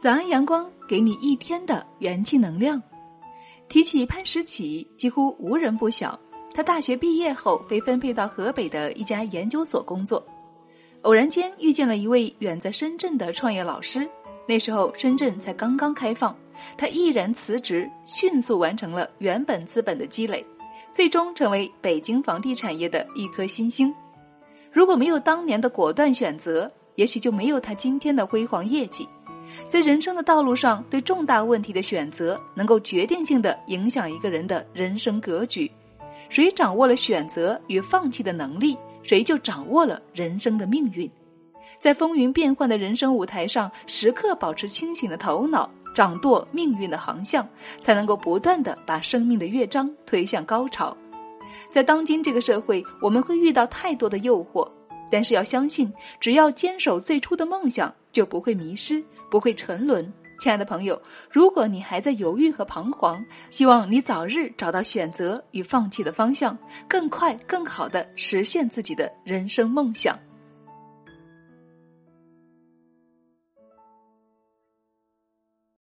早安，阳光，给你一天的元气能量。提起潘石屹，几乎无人不晓。他大学毕业后被分配到河北的一家研究所工作，偶然间遇见了一位远在深圳的创业老师。那时候深圳才刚刚开放，他毅然辞职，迅速完成了原本资本的积累，最终成为北京房地产业的一颗新星。如果没有当年的果断选择，也许就没有他今天的辉煌业绩。在人生的道路上，对重大问题的选择能够决定性的影响一个人的人生格局。谁掌握了选择与放弃的能力，谁就掌握了人生的命运。在风云变幻的人生舞台上，时刻保持清醒的头脑，掌舵命运的航向，才能够不断的把生命的乐章推向高潮。在当今这个社会，我们会遇到太多的诱惑。但是要相信，只要坚守最初的梦想，就不会迷失，不会沉沦。亲爱的朋友，如果你还在犹豫和彷徨，希望你早日找到选择与放弃的方向，更快、更好的实现自己的人生梦想。